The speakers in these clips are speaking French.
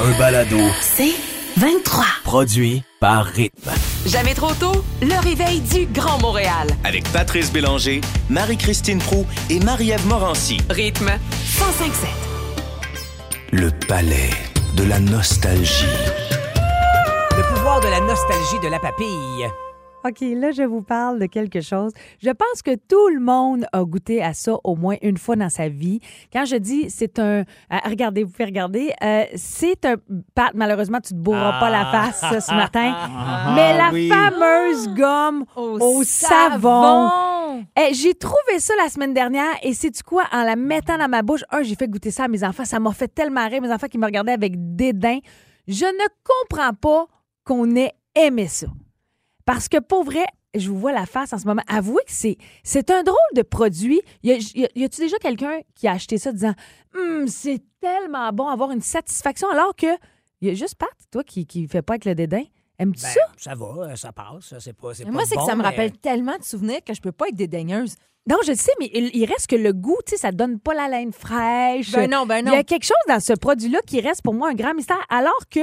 un balado C'est 23. produit par Rythme. Jamais trop tôt, le réveil du Grand Montréal. Avec Patrice Bélanger, Marie-Christine Prou et Marie-Ève Morancy. Rythme 1057. Le palais de la nostalgie. Le pouvoir de la nostalgie de la papille. OK, là, je vous parle de quelque chose. Je pense que tout le monde a goûté à ça au moins une fois dans sa vie. Quand je dis c'est un. euh, regardez, vous pouvez regarder. euh, c'est un. Pat, malheureusement, tu te bourras pas la face euh, ce matin. mais la oui. fameuse gomme au, savon. Eh, j'ai trouvé ça la semaine dernière et c'est tu quoi? En la mettant dans ma bouche, un j'ai fait goûter ça à mes enfants, ça m'a fait tellement rire mes enfants qui me regardaient avec dédain. Je ne comprends pas qu'on ait aimé ça. Parce que pour vrai, je vous vois la face en ce moment. Avouez que c'est c'est un drôle de produit. Y, a, y a- y a-tu déjà quelqu'un qui a acheté ça disant Hum, c'est tellement bon avoir une satisfaction alors que y a juste Pat, toi qui qui fait pas avec le dédain. Aimes-tu Ben, ça? ça va, euh, ça passe. C'est pas, c'est pas Moi, c'est bon, que ça me rappelle tellement de souvenirs que je peux pas être dédaigneuse. Non, je le sais, mais il, il reste que le goût, tu sais, ça donne pas la laine fraîche. Ben non, ben Il non. y a quelque chose dans ce produit-là qui reste pour moi un grand mystère. Alors que,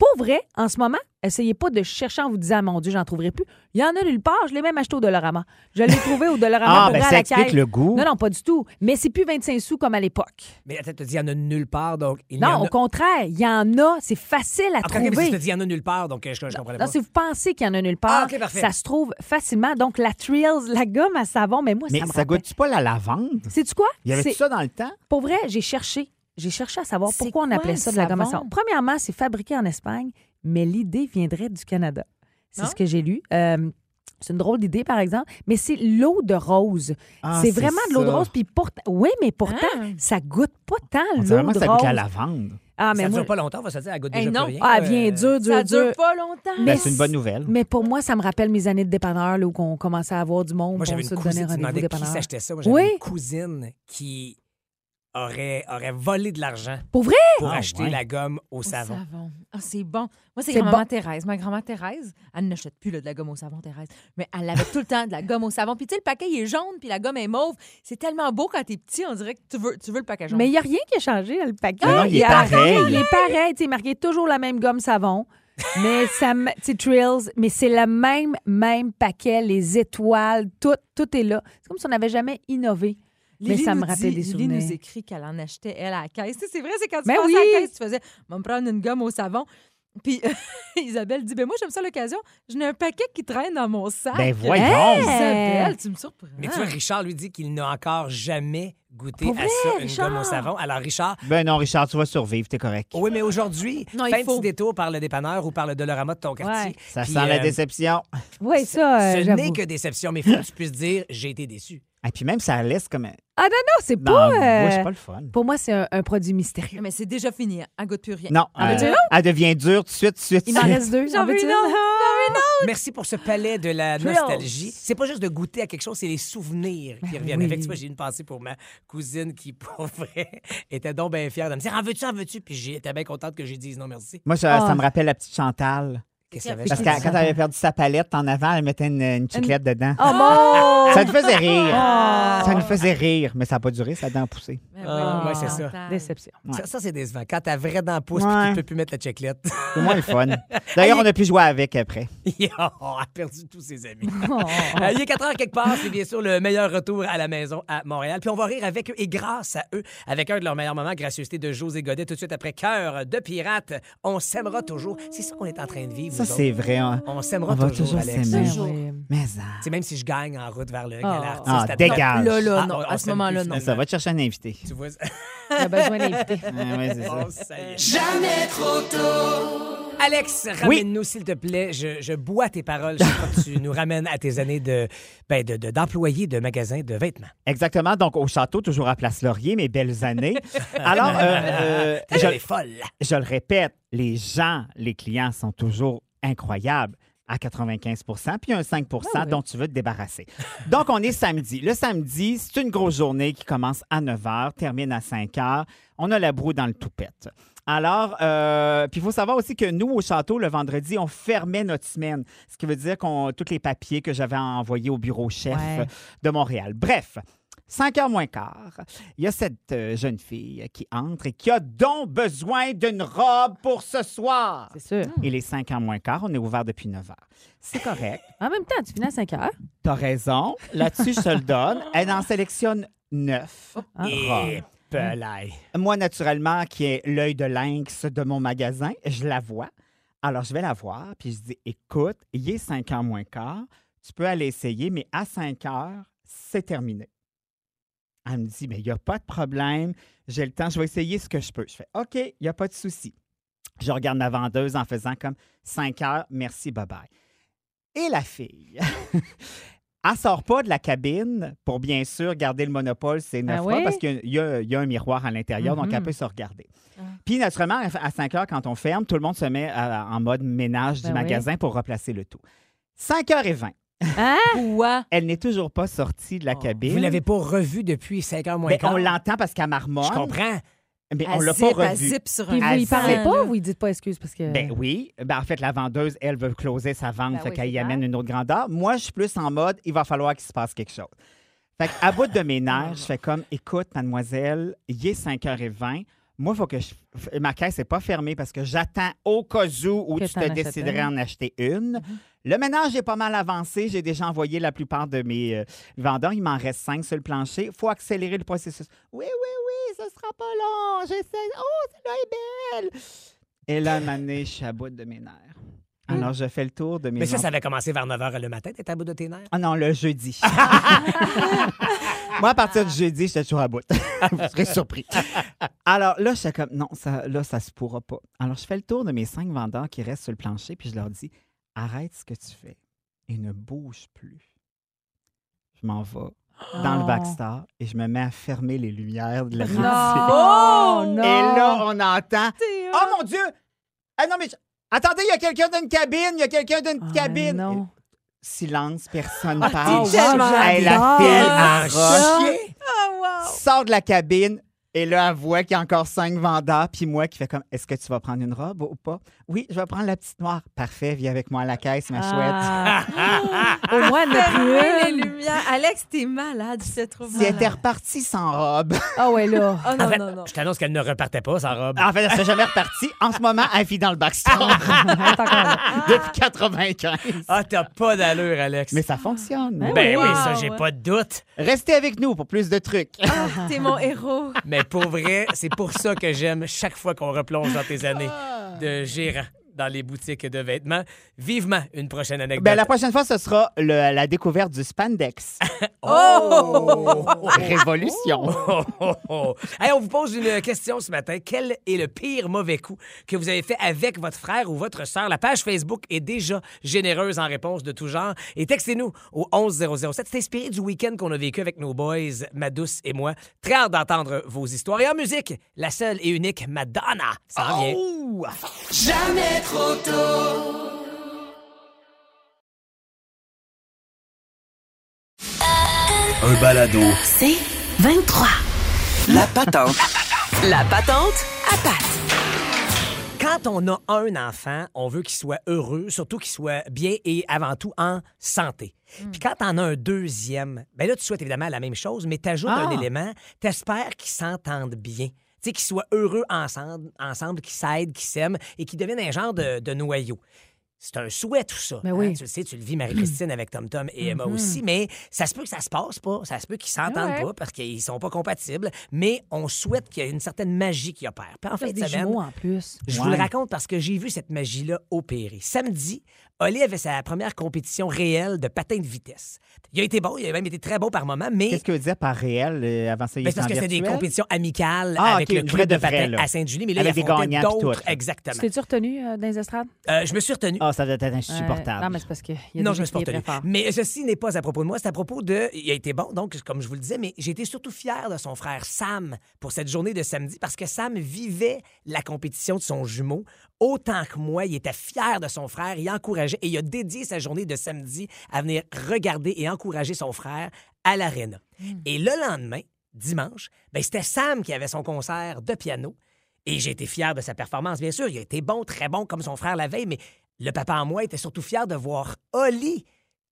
pour vrai, en ce moment, essayez pas de chercher en vous disant, mon Dieu, j'en trouverai plus. Il y en a nulle part. Je l'ai même acheté au Dollarama. Je l'ai trouvé au Dollarama Ah, pour ben à ça la explique le goût. Non, non, pas du tout. Mais c'est plus 25 sous comme à l'époque. Mais attends, tu dis, il y en a nulle part, donc il y Non, en au contraire, il y en a. C'est facile à ok, mais si trouver. tu te dis, il y en a nulle part, donc euh, je, je comprenais Non, pas. si vous pensez qu'il y en a nulle part, Ah, ça se trouve facilement. Donc, la Trills, la gomme à savon, mais moi, Mais ça me ça rappelle- goûte pas la lavande? Sais-tu quoi? Y avait C'est- ça dans le temps? Pour vrai, j'ai cherché. J'ai cherché à savoir pourquoi on appelait ça de la gomme à savon? Premièrement, c'est fabriqué en Espagne, mais l'idée viendrait du Canada. C'est ce que j'ai lu. Euh, c'est une drôle d'idée, par exemple, mais c'est l'eau de rose. Ah, c'est vraiment de l'eau de rose. Puis pourtant, oui, mais pourtant, Ah. ça goûte pas tant l'eau vraiment de que ça goûte la rose. lavande. Ah, mais ça moi, dure pas longtemps, on va se dire, elle goûte Hey, déjà non. plus rien. ah, Euh, bien dur, dur, Ça dur. dure pas longtemps. Mais Ben, c'est une bonne nouvelle. Mais pour moi, ça me rappelle mes années de dépanneur, là, où on commençait à avoir du monde Moi, pour j'avais se une donner cousine, qui dépanneur. s'achetait ça. Moi, j'avais Oui. une cousine qui aurait, aurait volé de l'argent Pour vrai? pour Ah, acheter ouais. la gomme au Au savon. Ah, c'est bon. Moi, c'est C'est grand-maman bon. Thérèse. Ma grand-mère Thérèse, elle n'achète plus là, de la gomme au savon, Thérèse. Mais elle avait tout le temps de la gomme au savon. Puis tu sais, le paquet, il est jaune, puis la gomme est mauve. C'est tellement beau quand t'es petit, on dirait que tu veux, tu veux le paquet jaune. Mais il n'y a rien qui a changé le paquet. Non, il est pareil. Il est pareil. Tu sais, marqué toujours la même gomme savon. Mais ça, sais, Trills, mais c'est le même, même paquet, les étoiles, tout, tout est là. C'est comme si on n'avait jamais innové. Mais Lily ça me nous rappelle dit- des Lily nous souvenirs. écrit qu'elle en achetait, elle, à la caisse. C'est vrai, c'est quand tu Ben passes oui. à la caisse, tu faisais « Va me prendre une gomme au savon ». Puis Isabelle dit « Ben moi, j'aime ça l'occasion. J'en ai un paquet qui traîne dans mon sac. » Ben voyons. Hey! Isabelle, tu me surprends. Mais tu vois, Richard lui dit qu'il n'a encore jamais goûté Pour à vrai, ça, une Richard? gomme au savon. Alors, Richard, Ben non, Richard, tu vas survivre, t'es correct. oui, mais aujourd'hui, fais un faut. petit détour par le dépanneur ou par le Dollarama de ton quartier. Ouais. Ça Puis, sent la euh, déception. Oui, ça, euh, Ce n'est que déception, mais il faut que tu puisses dire j'ai été déçu. Et puis même, ça laisse comme... Ah non, non, c'est pas... euh, c'est pas le fun. Pour moi, c'est un, un produit mystérieux. Mais c'est déjà fini. hein. Elle goûte plus rien. Non, Ah, euh, veux-tu elle devient dure tout de suite, tout de suite. Il de reste deux. J'en veux veux-tu une autre. Merci pour ce palais de la nostalgie. C'est pas juste de goûter à quelque chose, c'est les souvenirs qui reviennent oui. avec. Tu vois, j'ai une pensée pour ma cousine qui, pour vrai, était donc bien fière de me dire En veux-tu, en veux-tu Puis j'étais bien contente que j'ai dit non merci. Moi, ça, Ah. ça me rappelle la petite Chantal. Qu'est-ce avait Parce que quand elle avait perdu sa palette en avant, elle mettait une, une chiclette dedans. Oh mon... Ça nous faisait rire. Ah. Ça nous faisait rire, mais ça n'a pas duré, ça a dent poussé. Mais Ah, oui, ouais, c'est ça. Déception. Ouais. Ça, ça, c'est décevant. Quand ta vraie dent pousse Ouais. tu peux plus mettre la checklette. C'est moins le fun. D'ailleurs, on a pu jouer avec après. on a perdu tous ses amis. Euh, il est 4 heures quelque part, c'est bien sûr le meilleur retour à la maison à Montréal. Puis on va rire avec eux et grâce à eux, avec un de leurs meilleurs moments, gracieuseté de José Godet, tout de suite après Cœur de pirate. On s'aimera toujours. C'est ça qu'on est en train de vivre. Ça, c'est vrai. hein. On s'aimera On va toujours, toujours Alex. s'aimer. Toujours. Oui. Mais ça. C'est même si je gagne en route vers le Ah. artiste. Ah, à- dégage. Là, là, Ah, non. on- on à ce moment-là, non. Ça va te chercher un invité. Tu vois? Il a besoin d'inviter. Ouais. Oh, ça y est. Alex, ramène-nous, s'il te plaît. Je, je bois tes paroles. Je crois que tu nous ramènes à tes années de, ben, de, de- d'employé de magasin de vêtements. Exactement. Donc, au château, toujours à Place Laurier, mes belles années. Alors, euh, euh, Elle je, est folle. je le répète, les gens, les clients sont toujours incroyables à 95% puis un 5 Ah oui. dont tu veux te débarrasser. Donc, on est samedi. Le samedi, c'est une grosse journée qui commence à 9 h, termine à 5 h. On a la broue dans le toupette. Alors, euh, puis il faut savoir aussi que nous, au château, le vendredi, on fermait notre semaine. Ce qui veut dire qu'on tous les papiers que j'avais envoyés au bureau chef Ouais. de Montréal. Bref, 5 heures moins quart, il y a cette euh, jeune fille qui entre et qui a donc besoin d'une robe pour ce soir. C'est sûr. Il est 5 heures moins quart, on est ouvert depuis 9 heures. C'est correct. En même temps, tu finis à 5 heures. T'as raison. Là-dessus, je te le donne. Elle en sélectionne 9 Ah. Et pelaille. Moi, naturellement, qui est l'œil de lynx de mon magasin, je la vois. Alors, je vais la voir, puis je dis Écoute, il est 5 heures moins quart. Tu peux aller essayer, mais à 5 heures, c'est terminé. Elle me dit Mais il n'y a pas de problème. J'ai le temps, je vais essayer ce que je peux. Je fais OK, il n'y a pas de souci. Je regarde ma vendeuse en faisant comme 5 heures, merci, bye bye. Et la fille, elle sort pas de la cabine pour bien sûr garder le monopole, c'est neuf Ah fois, oui? parce qu'il y a- y, un miroir à l'intérieur, donc elle Mhm. peut se regarder. Ah. Puis naturellement, à 5 heures, quand on ferme, tout le monde se met à- en mode ménage Ben du oui. magasin pour replacer le tout. 5h20, Hein? Quoi? elle n'est toujours pas sortie de la cabine. Vous l'avez pas revu depuis 5 heures moins Ben, quart? on l'entend parce qu'elle marmonne. Je comprends. Mais on l'a zip, pas revu. zip sur Puis vous Elle parlez sent, pas là. ou vous dites pas excuse parce que. Ben oui. Ben, en fait, la vendeuse, elle veut closer sa vente, Ben fait oui, qu'elle c'est y clair. amène une autre grandeur. Moi, je suis plus en mode, il va falloir qu'il se passe quelque chose. Fait qu'à bout de mes nerfs, je fais comme, écoute, mademoiselle, il est 5h20. Moi, il faut que je... ma caisse n'est pas fermée parce que j'attends au cas où, où Que tu te déciderais en acheter une. Le ménage est pas mal avancé. J'ai déjà envoyé la plupart de mes euh, vendeurs. Il m'en reste cinq sur le plancher. Il faut accélérer le processus. Oui, oui, oui, ce sera pas long. J'essaie. Oh, celle-là est belle. Et là, un moment donné, je suis à bout de mes nerfs. Alors, je fais le tour de mes Mais ça, ça avait commencé vers 9 h le matin. T'étais à bout de tes nerfs? Ah non, le jeudi. Moi, à partir du jeudi, j'étais toujours à bout. Vous serez surpris. Alors là, j'étais comme, non, ça, là, ça se pourra pas. Alors, je fais le tour de mes cinq vendeurs qui restent sur le plancher, puis je leur dis, arrête ce que tu fais et ne bouge plus. Je m'en vais dans le Oh. backstar et je me mets à fermer les lumières de la. Non! non! Et là, on entend, oh mon Dieu! Ah non, mais je- attendez, il y a quelqu'un d'une cabine, il y a quelqu'un d'une Ah, cabine. non. Silence, personne Ah, parle. fille ça. arrache, Ah, sort de la cabine et là, elle voit qu'il y a encore cinq vendeurs, puis moi qui fais comme, est-ce que tu vas prendre une robe ou pas? Oui, je vais prendre la petite noire. Parfait, viens avec moi à la caisse, ma chouette. Ah. Au moins, elle les lumières. Alex, t'es malade, je te trouve Si elle était repartie sans robe. Ah ouais, là. Oh non, En fait, non, non. je t'annonce qu'elle ne repartait pas, sa robe. En fait, elle s'est jamais repartie. En ce moment, elle vit dans le backstore Elle est encore là. depuis 95. Ah, t'as pas d'allure, Alex. Mais ça fonctionne. Ben oui, Wow. ça, j'ai pas de doute. Restez avec nous pour plus de trucs. T'es mon héros. Mais pour vrai, c'est pour ça que j'aime chaque fois qu'on replonge dans tes années de gérant dans les boutiques de vêtements. Vivement une prochaine anecdote. Ben, la prochaine fois, ce sera le- la découverte du spandex. Oh! Révolution. Oh, oh, oh. Hey, on vous pose une question ce matin. Quel est le pire mauvais coup que vous avez fait avec votre frère ou votre sœur? La page Facebook est déjà généreuse en réponses de tout genre. Et textez-nous au 11007. C'est inspiré du week-end qu'on a vécu avec nos boys, ma douce et moi. Très hâte d'entendre vos histoires. Et en musique, la seule et unique Madonna. Ça en vient. Oh! Un balado. C'est 23. La patente. La patente à patte. Quand on a un enfant, on veut qu'il soit heureux, surtout qu'il soit bien et avant tout en santé. Puis quand t'en as un deuxième, ben là, tu souhaites évidemment la même chose, mais t'ajoutes Ah. un élément, t'espères qu'ils s'entendent bien. Tu sais, qu'ils soient heureux ensemble, ensemble qu'ils s'aident, qu'ils s'aiment et qu'ils deviennent un genre de, de noyau. C'est un souhait, tout ça. Ben oui. hein. Tu le sais, tu le vis, Marie-Christine, avec Tom Tom et Emma aussi, mais ça se peut que ça se passe pas. Ça se peut qu'ils s'entendent Ouais. pas parce qu'ils sont pas compatibles, mais on souhaite qu'il y ait une certaine magie qui opère. Puis en Fait des jumeaux en plus. je Ouais. vous le raconte parce que j'ai vu cette magie-là opérer. Samedi, Oli avait sa première compétition réelle de patin de vitesse. Il a été bon, il a même été très bon par moment, mais Qu'est-ce que veut dire par réel? euh, Avant ça, ben, parce que c'était des compétitions amicales Ah, avec ok, le une club vraie de de patin là. à Sainte-Julie, mais là, Avec il gagnants puis d'autres. tout. Exactement. Tu t'es-tu retenu euh, dans les estrades? Euh, je me suis retenu. Ah, ça doit être Euh, insupportable. non, mais c'est parce qu'il y a Non, je me suis retenu. Mais ceci n'est pas à propos de moi, c'est à propos de. Il a été bon, donc, comme je vous le disais, mais j'ai été surtout fier de son frère Sam pour cette journée de samedi parce que Sam vivait la compétition de son jumeau autant que moi. Il était fier de son frère, il encourageait et il a dédié sa journée de samedi à venir regarder et encourager son frère à l'aréna. Et le lendemain, dimanche, ben, c'était Sam qui avait son concert de piano. Et j'ai été fier de sa performance, bien sûr. Il a été bon, très bon, comme son frère la veille, mais le papa en moi était surtout fier de voir Oli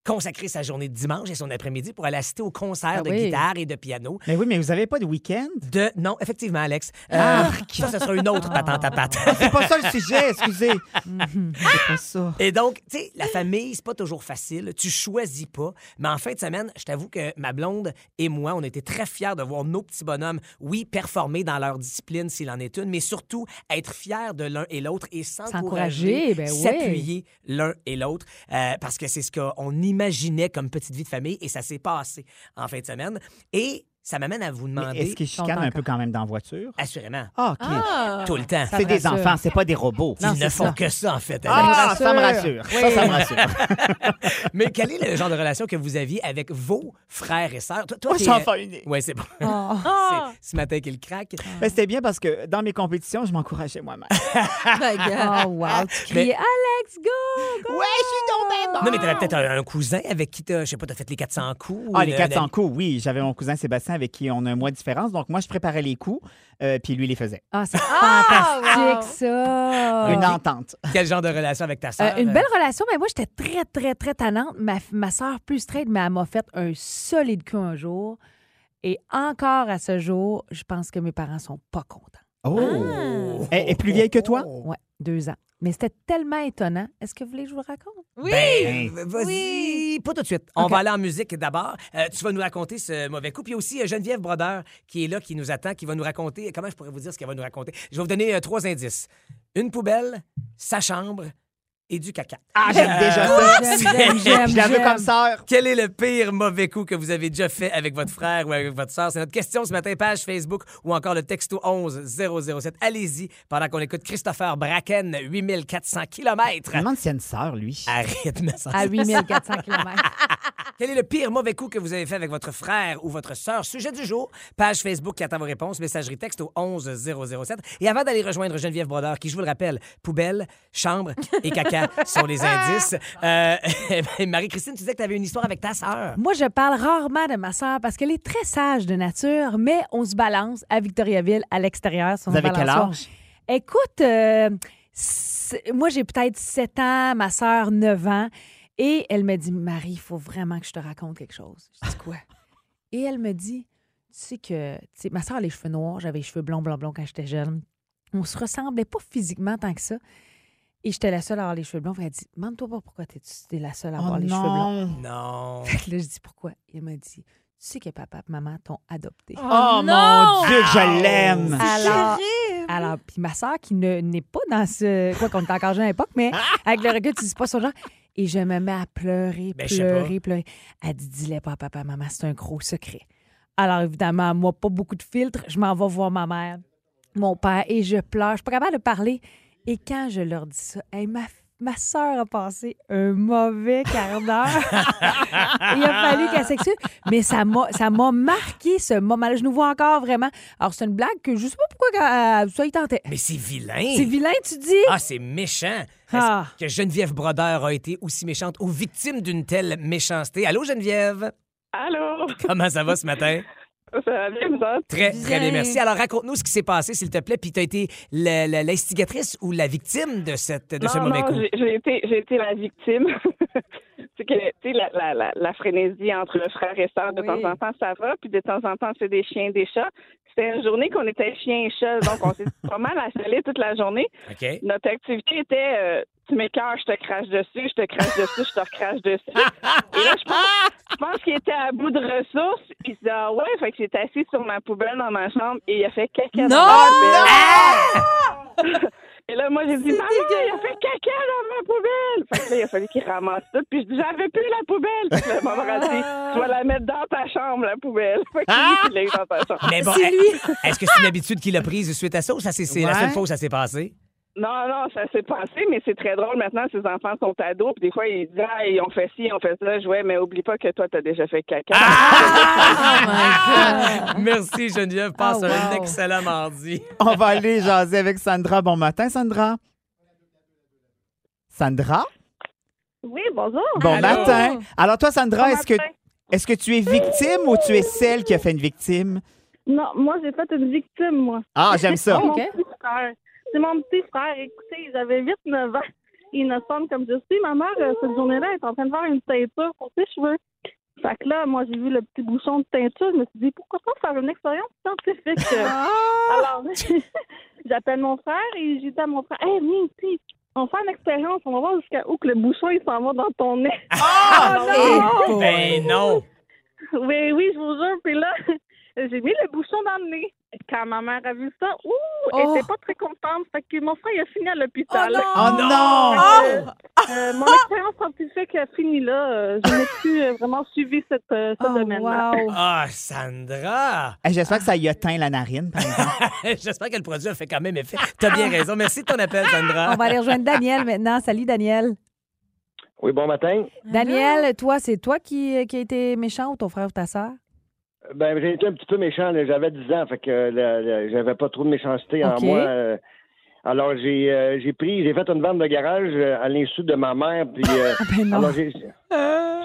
consacré sa journée de dimanche et son après-midi pour aller assister au concert Ah de oui. guitare et de piano. Mais oui, mais vous n'avez pas de week-end? De... Non, effectivement, Alex. Euh, Ah. ça, ce sera une autre patente à patte. C'est pas ça le sujet, excusez. Mhm. C'est pas ça. Et donc, tu sais, la famille, c'est pas toujours facile. Tu choisis pas. Mais en fin de semaine, je t'avoue que ma blonde et moi, on était très fiers de voir nos petits bonhommes, oui, performer dans leur discipline s'il en est une, mais surtout être fiers de l'un et l'autre et s'encourager, S'encourager, ben oui. s'appuyer l'un et l'autre, euh, parce que c'est ce qu'on imaginait comme petite vie de famille et ça s'est passé en fin de semaine. Et ça m'amène à vous demander, Est-ce qu'ils chicanent un peu quand même dans la voiture? assurément, Ah, OK. Ah! tout le temps. C'est des rassure. enfants, c'est pas des robots. Non, Ils ne font ça. que ça, en fait. Ah, ça me rassure. Ça, ça me rassure. Mais quel est le genre de relation que vous aviez avec vos frères et sœurs? Toi, toi, Moi, t'es- je suis enfant unique. Ouais, c'est bon. Oh. C'est ce matin qu'il craque. Mais c'était bien parce que dans mes compétitions, je m'encourageais moi-même. Regarde. Oh, wow. Tu criais Alex, go! ouais, je suis tombée bon. Non, mais t'avais peut-être un, cousin avec qui t'as, je sais pas, t'as fait les 400 coups. Ah, les une- 400 coups, oui. J'avais mon cousin Sébastien avec qui on a un mois de différence. Donc, moi, je préparais les coups, euh, puis lui les faisait. Ah, c'est Ah, fantastique, wow. ça! Une entente. Quel genre de relation avec ta Euh, sœur? une belle relation, mais moi, j'étais très, très, très tannante. Ma, ma soeur, plus straight, mais elle m'a fait un solide coup un jour. Et encore à ce jour, je pense que mes parents sont pas contents. Oh! Elle est plus vieille que toi? Ouais, deux ans. Mais c'était tellement étonnant. Est-ce que vous voulez que je vous le raconte? Oui! Ben, vas-y, Oui. pas tout de suite. On va aller en musique d'abord. Euh, tu vas nous raconter ce mauvais coup. Puis il y a aussi euh, Geneviève Brodeur qui est là, qui nous attend, qui va nous raconter. Comment je pourrais vous dire ce qu'elle va nous raconter? Je vais vous donner euh, trois indices. Une poubelle, sa chambre et du caca. Ah, j'aime Euh, déjà ça. j'aime, j'aime, Je la veux j'aime. comme sœur. Quel est le pire mauvais coup que vous avez déjà fait avec votre frère ou avec votre soeur? C'est notre question ce matin, page Facebook ou encore le texto 11 007. Allez-y pendant qu'on écoute Christopher Bracken, 8400 Je km. me demande s'il y a une sœur, lui. Ça. À 8400 km. Quel est le pire mauvais coup que vous avez fait avec votre frère ou votre sœur? Sujet du jour, page Facebook qui attend vos réponses, messagerie texte au 11 007. Et avant d'aller rejoindre Geneviève Brodeur, qui, je vous le rappelle, poubelle, chambre et caca sont les indices. Marie-Christine, tu disais que tu avais une histoire avec ta sœur. Moi, je parle rarement de ma soeur parce qu'elle est très sage de nature, mais on se balance à Victoriaville, à l'extérieur. sur Vous avez quel âge? Écoute, moi, j'ai peut-être 7 ans, ma soeur 9 ans. Et elle me dit, Marie, il faut vraiment que je te raconte quelque chose. Je dis quoi? Et elle me dit, tu sais que, tu sais, ma soeur a les cheveux noirs, j'avais les cheveux blonds, blonds, blonds quand j'étais jeune. On se ressemblait pas physiquement tant que ça. Et j'étais la seule à avoir les cheveux blonds. Elle dit, demande-toi pas pourquoi t'es, t'es la seule à avoir Oh les cheveux blonds. non. Non. Fait que là, je dis pourquoi? Il m'a dit, tu sais que papa et maman t'ont adopté. Oh, non! mon Dieu, que je l'aime. Alors, alors, puis ma soeur qui ne- n'est pas dans ce. Quoi qu'on était encore jeune à l'époque, mais avec le recul, tu dis pas son genre. Et je me mets à pleurer, Ben, pleurer, pleurer. Elle dit, dis-le pas à papa, maman, c'est un gros secret. Alors, évidemment, moi, pas beaucoup de filtres. Je m'en vais voir ma mère, mon père, et je pleure. Je suis pas capable de parler. Et quand je leur dis ça, hey, ma, ma soeur a passé un mauvais quart d'heure. Il a fallu qu'elle s'excuse. Mais ça m'a, ça m'a marqué ce moment-là. Je nous vois encore vraiment. Alors, c'est une blague que je sais pas pourquoi euh, ça y tentait. Mais c'est vilain. C'est vilain, tu dis? Ah, c'est méchant. Ah. que Geneviève Brodeur a été aussi méchante ou victime d'une telle méchanceté? Allô, Geneviève? Allô? Comment ça va ce matin? Ça va bien, vous autres? Très, Bien. très bien, merci. Alors, raconte-nous ce qui s'est passé, s'il te plaît. Puis, tu as été l'instigatrice ou la victime de, cette, de ce non, mauvais non, coup? j'ai- j'ai été, j'ai été la victime. c'est que, tu sais, la, la, la, la frénésie entre le frère et sœur, de Oui. temps en temps, ça va, puis de temps en temps, c'est des chiens, des chats. C'était une journée qu'on était chiens et chats, donc on s'est pas mal assalés toute la journée. Notre activité était, euh, tu m'écœures, je te crache dessus, je te crache dessus, je te recrache dessus. Et là, je pense, je pense qu'il était à bout de ressources. Il s'est dit, ah ouais, fait que s'est assis sur ma poubelle dans ma chambre et il a fait caca dans Non! ma poubelle. Et là, moi, j'ai dit, maman, il a fait caca dans ma poubelle. Fait que là, il a fallu qu'il ramasse tout. Puis je dis, j'avais plus la poubelle. Fait que là, maman a dit, tu vas la mettre dans ta chambre, la poubelle. Fait que lui, il l'a eu dans ta chambre. Mais bon, est-ce que c'est une habitude qu'il a prise suite à ça ou ça, c'est, la seule fois où ça s'est passé? Non, non, ça s'est passé, mais c'est très drôle maintenant. Ses enfants sont ados, puis des fois, ils disent, ah, ils ont fait ci, ils ont fait ça. Je ouais, mais oublie pas que toi, t'as déjà fait caca. Oh my God. Merci, Geneviève. Passe Oh, un excellent mardi. On va aller jaser avec Sandra. Bon matin, Sandra. Sandra? Oui, bonjour. Bon Allô? matin. Alors toi, Sandra, Bon est-ce que, est-ce que tu es victime ou tu es celle qui a fait une victime? Non, moi, j'ai fait une victime, moi. Ah, j'aime ça. C'est mon petit frère. Écoutez, j'avais 8-9 ans. innocente comme je suis, ma mère, euh, cette journée-là, elle est en train de faire une teinture pour ses cheveux. Fait que là, moi, j'ai vu le petit bouchon de teinture. Je me suis dit, pourquoi pas faire une expérience scientifique? Alors, j'appelle mon frère et j'ai dit à mon frère, hey, viens ici. On fait une expérience. On va voir jusqu'à où que le bouchon, il s'en va dans ton nez. Oh, Ben non! Oui, oui, je vous jure. Puis là, j'ai mis le bouchon dans le nez. Quand ma mère a vu ça, ouh, elle Oh. était pas très contente. Fait que mon frère, il a fini à l'hôpital. Oh non! Euh, euh, mon expérience scientifique a fini là. Euh, je n'ai plus euh, vraiment suivi cette, ce Oh, domaine-là. wow. Ah, Sandra! Eh, J'espère que ça y a teint la narine, par exemple. J'espère que le produit a fait quand même effet. T'as bien raison. Merci de ton appel, Sandra. On va aller rejoindre Daniel maintenant. Salut, Daniel. Oui, bon matin. Daniel, toi, c'est toi qui, qui a été méchant ou ton frère ou ta sœur? Ben, j'ai été un petit peu méchant. J'avais 10 ans, fait que j'avais pas trop de méchanceté en moi. euh. alors, j'ai euh, j'ai pris, j'ai fait une vente de garage euh, à l'insu de ma mère. Puis, euh, Ben non. alors, j'ai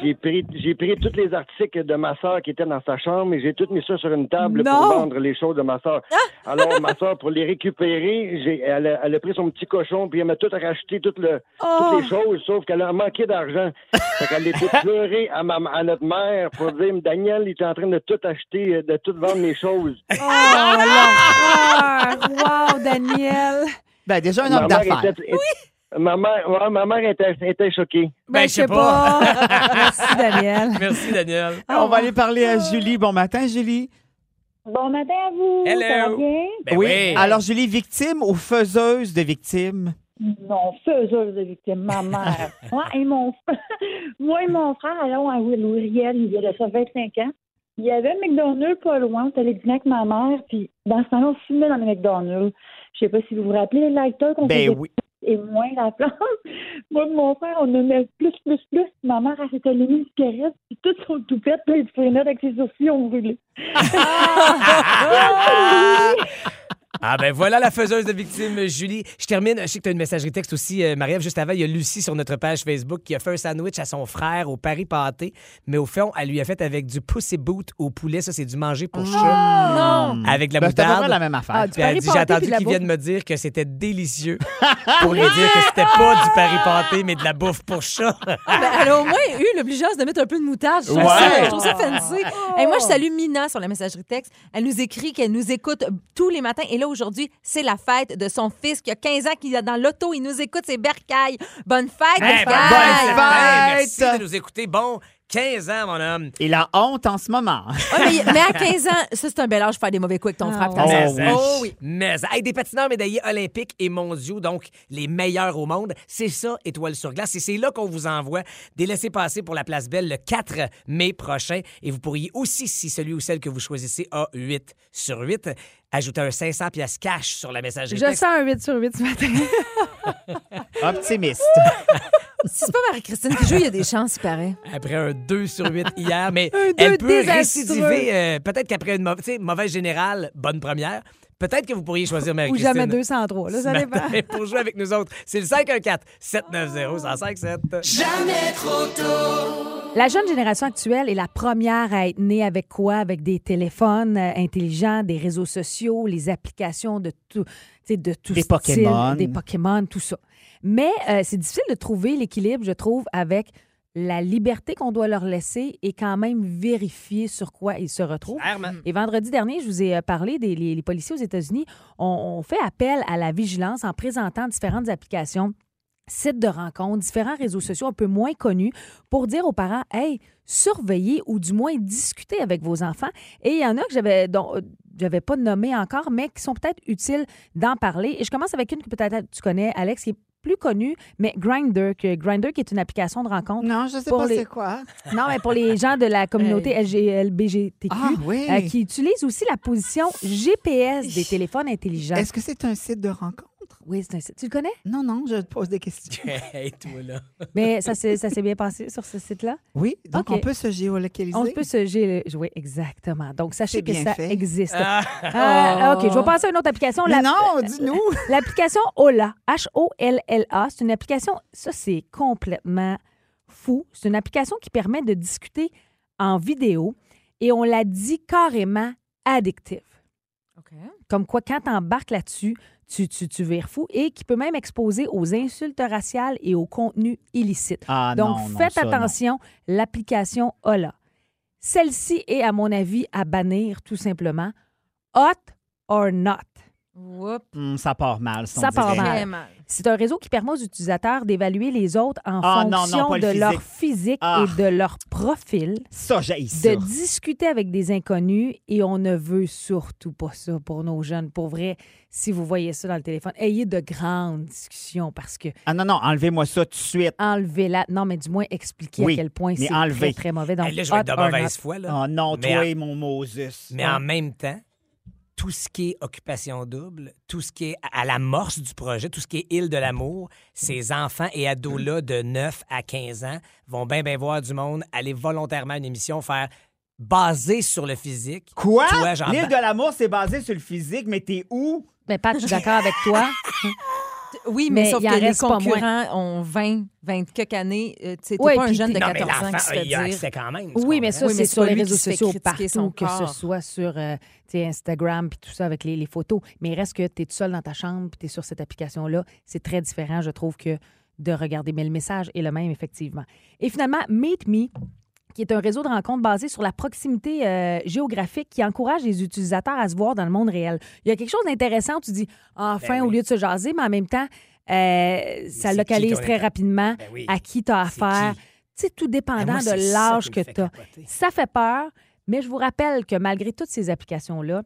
j'ai pris, j'ai pris tous les articles de ma soeur qui étaient dans sa chambre et j'ai tout mis ça sur une table Non. pour vendre les choses de ma soeur. Alors, ma soeur, pour les récupérer, j'ai, elle, a, elle a pris son petit cochon puis elle m'a tout racheté, tout le, Oh. toutes les choses, sauf qu'elle a manqué d'argent. Fait qu'elle était pleurée à, ma, à notre mère pour dire Daniel, il est en train de tout acheter, euh, de tout vendre mes choses. Oh, l'horreur! Wow, Daniel! Ben, déjà un homme d'affaires. était, ma mère, ouais, ma mère était, était choquée. Ben, Ben, je sais pas. Merci, Daniel. Merci, Daniel. On va aller parler à Julie. Bon matin, Julie. Bon matin à vous. Hello. Ça va bien? Ben oui. Alors, Julie, victime ou faiseuse de victimes? Non, faiseuse de victime, ma mère. Moi et mon, moi et mon frère allons à Will-Uriel, il y a de ça 25 ans. Il y avait un McDonald's pas loin, on allait dîner avec ma mère, puis dans ce temps-là, on fumait dans le McDonald's. Je sais pas si vous vous rappelez les lighters qu'on Ben faisait oui. Et moins la plante. Moi et mon frère, on aimait plus, plus, plus. Ma mère, s'était allumée une cigarette, puis toute son toupette, là, il avec ses sourcils, on brûlait. Ah ben voilà la faiseuse de victime, Julie. Je termine, je sais que tu as une messagerie texte aussi, euh, Marie-Ève. Juste avant, il y a Lucie sur notre page Facebook qui a fait un sandwich à son frère au Paris pâté, mais au fond, elle lui a fait avec du pussy boot au poulet. Ça, c'est du manger pour chat. Non! Avec de la Ben, c'est à peu près moutarde. la même affaire. Ah, du Puis elle Paris dit, j'ai pâté entendu puis de la qu'il bouffe. vienne me dire que c'était délicieux pour lui dire que c'était pas du Paris pâté, mais de la bouffe pour chat. Ben, elle a au moins eu l'obligeance de mettre un peu de moutarde. Je trouve, Ouais. ça, je trouve ça fancy. Et moi, je salue Mina sur la messagerie texte. Elle nous écrit qu'elle nous écoute tous les matins. Et là, aujourd'hui, c'est la fête de son fils qui a 15 ans, qui est dans l'auto. Il nous écoute, c'est Bercaille. Bonne fête, Eh, Bercaille! bonne fête! Merci de nous écouter. Bon, 15 ans, mon homme. Il a honte en ce moment. Ouais, mais, mais à 15 ans, ça, c'est un bel âge pour faire des mauvais coups avec ton Ah, frère. Oh, Mais, Oh oui. mais hey, des patineurs médaillés olympiques et mondiaux, donc les meilleurs au monde, c'est ça, Étoile sur glace. Et c'est là qu'on vous envoie des laissés-passer pour la Place Belle le 4 mai prochain. Et vous pourriez aussi, si celui ou celle que vous choisissez a 8 sur 8, ajouter un 500 pièces cash sur la messagerie Je texte. sens un 8 sur 8 ce matin. Optimiste. Si c'est pas Marie-Christine qui joue, il y a des chances, il paraît. Après un 2 sur 8 hier, mais elle peut désastreux. récidiver. euh, Peut-être qu'après une mauvaise, mauvaise générale, bonne première, peut-être que vous pourriez choisir Ou Marie-Christine. jamais 203. Là, ça dépend. matin pour jouer avec nous autres. C'est le 514-790-1057. La jeune génération actuelle est la première à être née avec quoi? Avec des téléphones euh, intelligents, des réseaux sociaux, les applications de tout, tu sais, de tout Des style, Pokémon. des Pokémon, tout ça. Mais euh, c'est difficile de trouver l'équilibre, je trouve, avec la liberté qu'on doit leur laisser et quand même vérifier sur quoi ils se retrouvent. Clairement. Et vendredi dernier, je vous ai euh, parlé des les, les policiers aux États-Unis ont fait appel à la vigilance en présentant différentes applications sites de rencontres, différents réseaux sociaux un peu moins connus pour dire aux parents, hey, surveillez ou du moins discutez avec vos enfants. Et il y en a que j'avais, dont euh, j'avais pas nommé encore, mais qui sont peut-être utiles d'en parler. Et je commence avec une que peut-être tu connais, Alex, qui est plus connue, mais Grindr, que Grindr qui est une application de rencontre. Non, je sais Pour pas les- c'est quoi. Non, mais pour les gens de la communauté LG LBGTQ, Ah oui. euh, qui utilisent aussi la position GPS des téléphones intelligents. Est-ce que c'est un site de rencontre? Oui, c'est un site. Tu le connais? Non, non, je te pose des questions. hey, toi, là. Mais ça s'est ça s'est bien passé sur ce site-là? Oui, donc OK. on peut se géolocaliser. On peut se gérer. Oui, exactement. Donc, sachez C'est que bien ça fait. existe. Ah. Euh, OK, je vais passer à une autre application. Mais non, dis-nous. L'application Ola, H-O-L-L-A, c'est une application, ça c'est complètement fou. C'est une application qui permet de discuter en vidéo et on la dit carrément addictive. Comme quoi, quand tu embarques là-dessus, tu, tu, tu vires fou et qui peut même exposer aux insultes raciales et aux contenus illicites. Ah, Donc, non, non, faites ça, attention, l'application Ola. Celle-ci est, à mon avis, à bannir tout simplement. Hot or not? Hum, ça part mal. si on Ça part dirait. mal. C'est un réseau qui permet aux utilisateurs d'évaluer les autres en Ah, fonction non, pas le de physique. leur physique Ah. et de leur profil. Ça, j'ai ça. de discuter avec des inconnus et on ne veut surtout pas ça pour nos jeunes. Pour vrai, si vous voyez ça dans le téléphone, ayez de grandes discussions parce que Ah non, non, enlevez-moi ça tout de suite. enlevez-la. Non, mais du moins expliquer Oui, à quel point c'est très, très mauvais. Donc, Hey, là, je vais être de mauvaise foi. Là. Oh non, Mais toi en- et mon Moses. Mais en même temps, tout ce qui est occupation double, tout ce qui est à l'amorce du projet, tout ce qui est île de l'amour, ces enfants et ados-là de 9 à 15 ans vont bien, bien voir du monde, aller volontairement à une émission, faire basé sur le physique. Quoi? L'île de l'amour, c'est basé sur le physique, mais t'es où? Mais Pat, je suis d'accord avec toi. Oui, mais, Mais sauf que les concurrents ont 20, 20 quelques années. Euh, tu Ouais, pas un jeune de t'es- Non, mais 14 ans qui se fait il a dire. accès quand même. Oui, mais ça, Oui, c'est c'est sur les réseaux sociaux partout, que ce soit sur euh, Instagram puis tout ça avec les, les photos. Mais il reste que tu es tout seul dans ta chambre puis tu es sur cette application-là. C'est très différent, je trouve, que de regarder. Mais le message est le même, effectivement. Et finalement, Meet Me qui est un réseau de rencontres basé sur la proximité euh, géographique qui encourage les utilisateurs à se voir dans le monde réel. Il y a quelque chose d'intéressant tu dis, enfin, Ben au lieu de se jaser, mais en même temps, euh, ça localise très rapidement Ben oui. à qui tu as affaire. Tu sais, tout dépendant Ben moi, de l'âge que tu as. capoter. Ça fait peur, mais je vous rappelle que malgré toutes ces applications-là,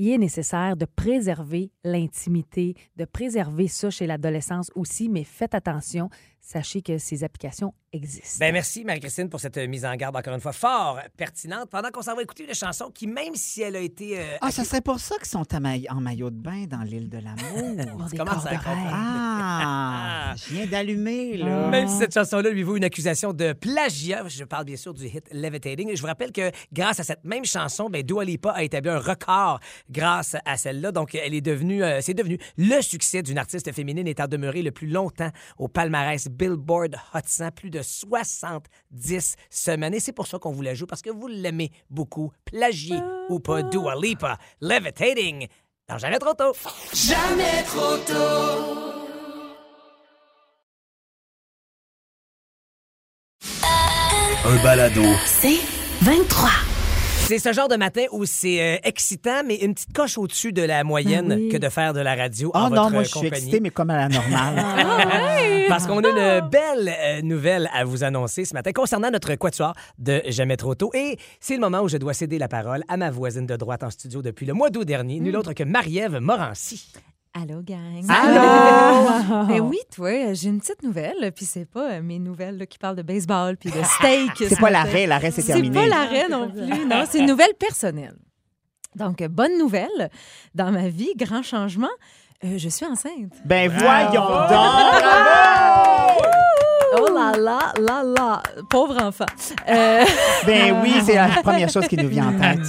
il est nécessaire de préserver l'intimité, de préserver ça chez l'adolescence aussi, mais faites attention, sachez que ces applications existent. Ben merci, Marie-Christine, pour cette euh, mise en garde, encore une fois, fort pertinente. Pendant qu'on s'en va écouter une chanson qui, même si elle a été. euh, Ah, ça serait pour ça qu'ils sont en maillot de bain dans l'île de l'amour. Comprendre. rêve. Ah, je viens d'allumer, là. Même si cette chanson-là lui vaut une accusation de plagiat, je parle bien sûr du hit Levitating. Je vous rappelle que grâce à cette même chanson, ben, Dua Lipa a établi un record grâce à celle-là. Donc, elle est devenue, euh, c'est devenu le succès d'une artiste féminine étant demeurée le plus longtemps au palmarès Billboard Hot 100, plus de 70 semaines. Et c'est pour ça qu'on vous la joue, parce que vous l'aimez beaucoup. Plagier ou pas, Dua Lipa, Levitating. Dans Jamais trop tôt. Un balado. C'est 23. C'est ce genre de matin où c'est euh, excitant, mais une petite coche au-dessus de la moyenne Ben oui. que de faire de la radio Oh en non, votre moi, je suis excitée, mais comme à la normale. Parce qu'on a une belle euh, nouvelle à vous annoncer ce matin concernant notre quatuor de Jamais trop tôt. Et c'est le moment où je dois céder la parole à ma voisine de droite en studio depuis le mois d'août dernier, nul autre que Marie-Ève Morancy. Allô, gang. Allô? Ben oui, toi, j'ai une petite nouvelle, puis c'est pas euh, mes nouvelles là, qui parlent de baseball puis de steak. C'est ce pas l'arrêt, l'arrêt, c'est C'est terminé. pas l'arrêt non plus. Non, c'est une nouvelle personnelle. Donc, bonne nouvelle. Dans ma vie, grand changement, euh, je suis enceinte. Ben voyons donc! Bravo! Oh là là, là là, pauvre enfant. Euh, Ben oui, c'est la première chose qui nous vient en tête.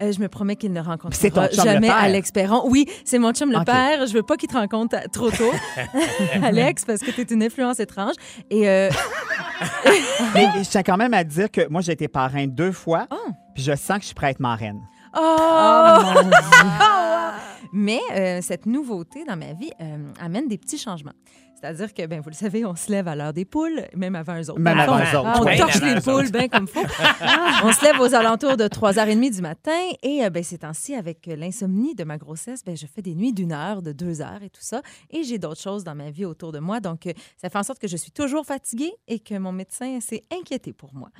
Euh, je me promets qu'il ne rencontrera jamais. Alex Perron. Oui, c'est mon chum le Ok. père. Je veux pas qu'il te rencontre trop tôt, Alex, parce que tu es une influence étrange. Et euh, Mais je tiens quand même à dire que moi, j'ai été parrain deux fois, Oh. puis je sens que je suis prête à être marraine. Oh! Mais euh, cette nouveauté dans ma vie euh, amène des petits changements. C'est-à-dire que, ben, vous le savez, on se lève à l'heure des poules, même avant eux autres. Même avant fond, eux autres, On oui. torche les poules bien comme faut. on se lève aux alentours de 3h30 du matin. Et euh, ben, ces temps-ci, avec euh, l'insomnie de ma grossesse, ben, je fais des nuits d'une heure, de deux heures et tout ça. Et j'ai d'autres choses dans ma vie autour de moi. Donc, euh, ça fait en sorte que je suis toujours fatiguée et que mon médecin s'est inquiété pour moi.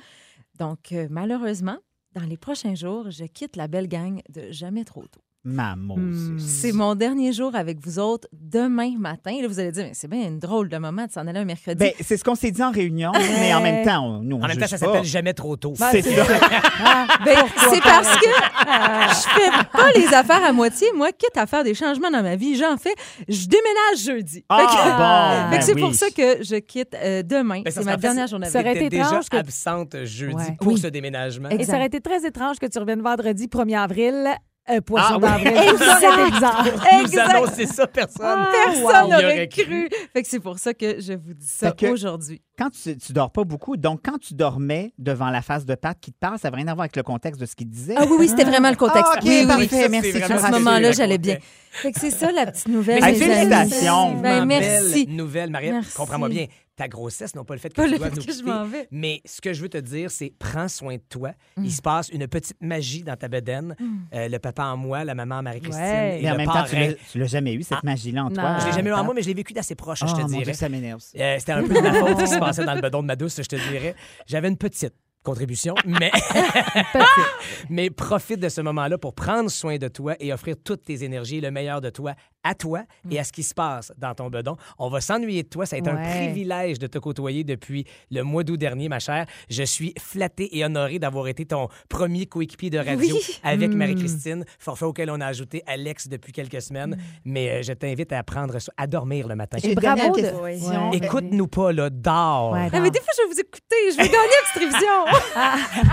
Donc, malheureusement, dans les prochains jours, je quitte la belle gang de Jamais trop tôt. Ma Hmm. C'est mon dernier jour avec vous autres demain matin. Et là, vous allez dire, mais c'est bien une drôle de moment de s'en aller un mercredi. Ben, c'est ce qu'on s'est dit en réunion, mais en même temps, on, nous, on En même temps, ça s'appelle Jamais trop tôt. C'est ça. Ben, c'est parce que je fais pas les affaires à moitié. Moi, quitte à faire des changements dans ma vie, j'en fais. Je déménage jeudi. Ah, Fait que- bon, fait que ben c'est oui. pour ça que je quitte euh, demain. Ben, ça c'est ma dernière journée ça aurait été déjà étrange que- absente jeudi Ouais. pour Oui. ce déménagement. Et ça aurait été très étrange que tu reviennes vendredi 1er avril Un poisson Ah, d'avril. oui. Nous annoncer ça, personne. Ah, Personne n'aurait aurait cru. Fait que c'est pour ça que je vous dis ça aujourd'hui. Quand tu, tu dors pas beaucoup, donc quand tu dormais devant la face de Pat qui te parle, ça n'a rien à voir avec le contexte de ce qu'il disait. Ah oui, oui, c'était vraiment le contexte. Ah, ok, oui, oui, parfait, oui. Ça, c'est merci. À ce moment-là, j'allais bien. Fait que c'est ça, la petite nouvelle. Hey, félicitations. Ben, Belle merci. nouvelle, Marie-Ève. Merci. Comprends-moi bien. Ta grossesse, non pas le fait que Pas tu dois nous que quitter, vais. Mais ce que je veux te dire, c'est prends soin de toi. Mm. Il se passe une petite magie dans ta bedaine. Euh, le papa en moi, la maman en Marie-Christine Ouais. et Mais en le même temps, tu parrain. l'as- tu l'as jamais eu, cette Ah. magie-là en Non. toi. Je l'ai jamais eu en Ah. moi, mais je l'ai vécu d'assez proche, Oh, je te mon dirais. Dieu, ça m'énerve. Euh, C'était un peu de ma faute ce qui se passait dans le bedon de ma douce, je te dirais. J'avais une petite contribution, mais, mais profite de ce moment-là pour prendre soin de toi et offrir toutes tes énergies, le meilleur de toi à toi et à ce qui se passe dans ton bedon. On va s'ennuyer de toi. Ça a été un privilège de te côtoyer depuis le mois d'août dernier, ma chère. Je suis flattée et honorée d'avoir été ton premier coéquipier de radio Oui. avec Mm. Marie-Christine, forfait auquel on a ajouté Alex depuis quelques semaines. Mais euh, je t'invite à prendre à dormir le matin. Une bravo de-. Ouais. Écoute-nous pas, là, dors. Ouais, Ah, mais des fois, je vais vous écouter. Je vais gagner révision.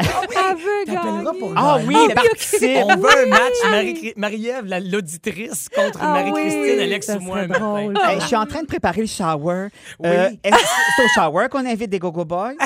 Elle veut T'appelleras gagner. pour Ah oui. On veut un match Marie- Marie-Ève, la- l'auditrice, contre Ah Marie-Christine, oui, Alex ça ou moi. serait un matin. drôle. Hey, je suis en train de préparer le shower. Oui. Euh, est-ce que c'est au shower qu'on invite des gogo boys?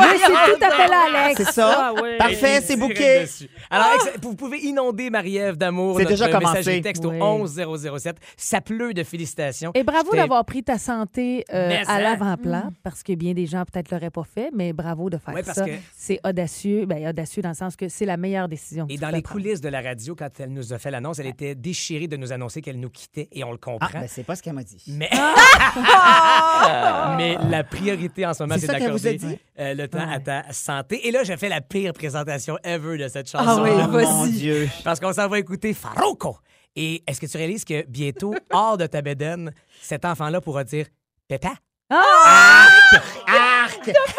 Oui, c'est tout à fait là, Alex. C'est ça? Parfait, c'est bouquet. Alors, ex- vous pouvez inonder Marie-Ève d'amour. C'est déjà commencé. texte au Oui. 11007. Ça pleut de félicitations. Et bravo d'avoir pris ta santé euh, à l'avant-plan, parce que bien des gens peut-être l'auraient pas fait, mais bravo de faire Ouais, ça. que- C'est audacieux, ben, audacieux dans le sens que c'est la meilleure décision. Et dans les prendre. coulisses de la radio, quand elle nous a fait l'annonce, elle était déchirée de nous annoncer qu'elle nous quittait et on le Ah, comprend. ben c'est pas ce qu'elle m'a dit. Mais... Mais la priorité en ce moment, C'est d'accorder euh, le temps à Ouais. ta santé. Et là, j'ai fait la pire présentation ever de cette chanson. Ah oui, Oh, vas-y. mon Dieu. Parce qu'on s'en va écouter Farouko. Et est-ce que tu réalises que bientôt, hors de ta bédaine, cet enfant-là pourra dire Pépin? Arc!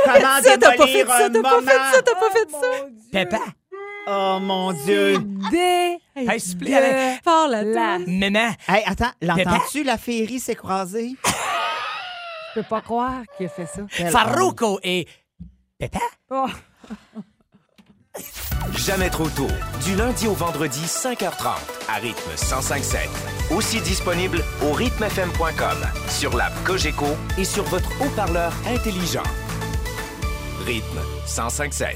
Comment Ça, t'as pas fait ça, t'as pas fait ça, t'as pas fait ça. Pépin? Oh, mon Dieu. Dé- Hey, s'il te plaît. Fort la La-. Maman, Hey, attends, l'entends-tu, la féerie s'est croisée? Je peux pas croire qu'il a fait ça. Farouko et Pépin? Oh. Jamais trop tôt. Du lundi au vendredi, 5h30, à rythme 105.7. Aussi disponible au rythmefm.com, sur l'app Cogeco et sur votre haut-parleur intelligent. Rythme 105.7.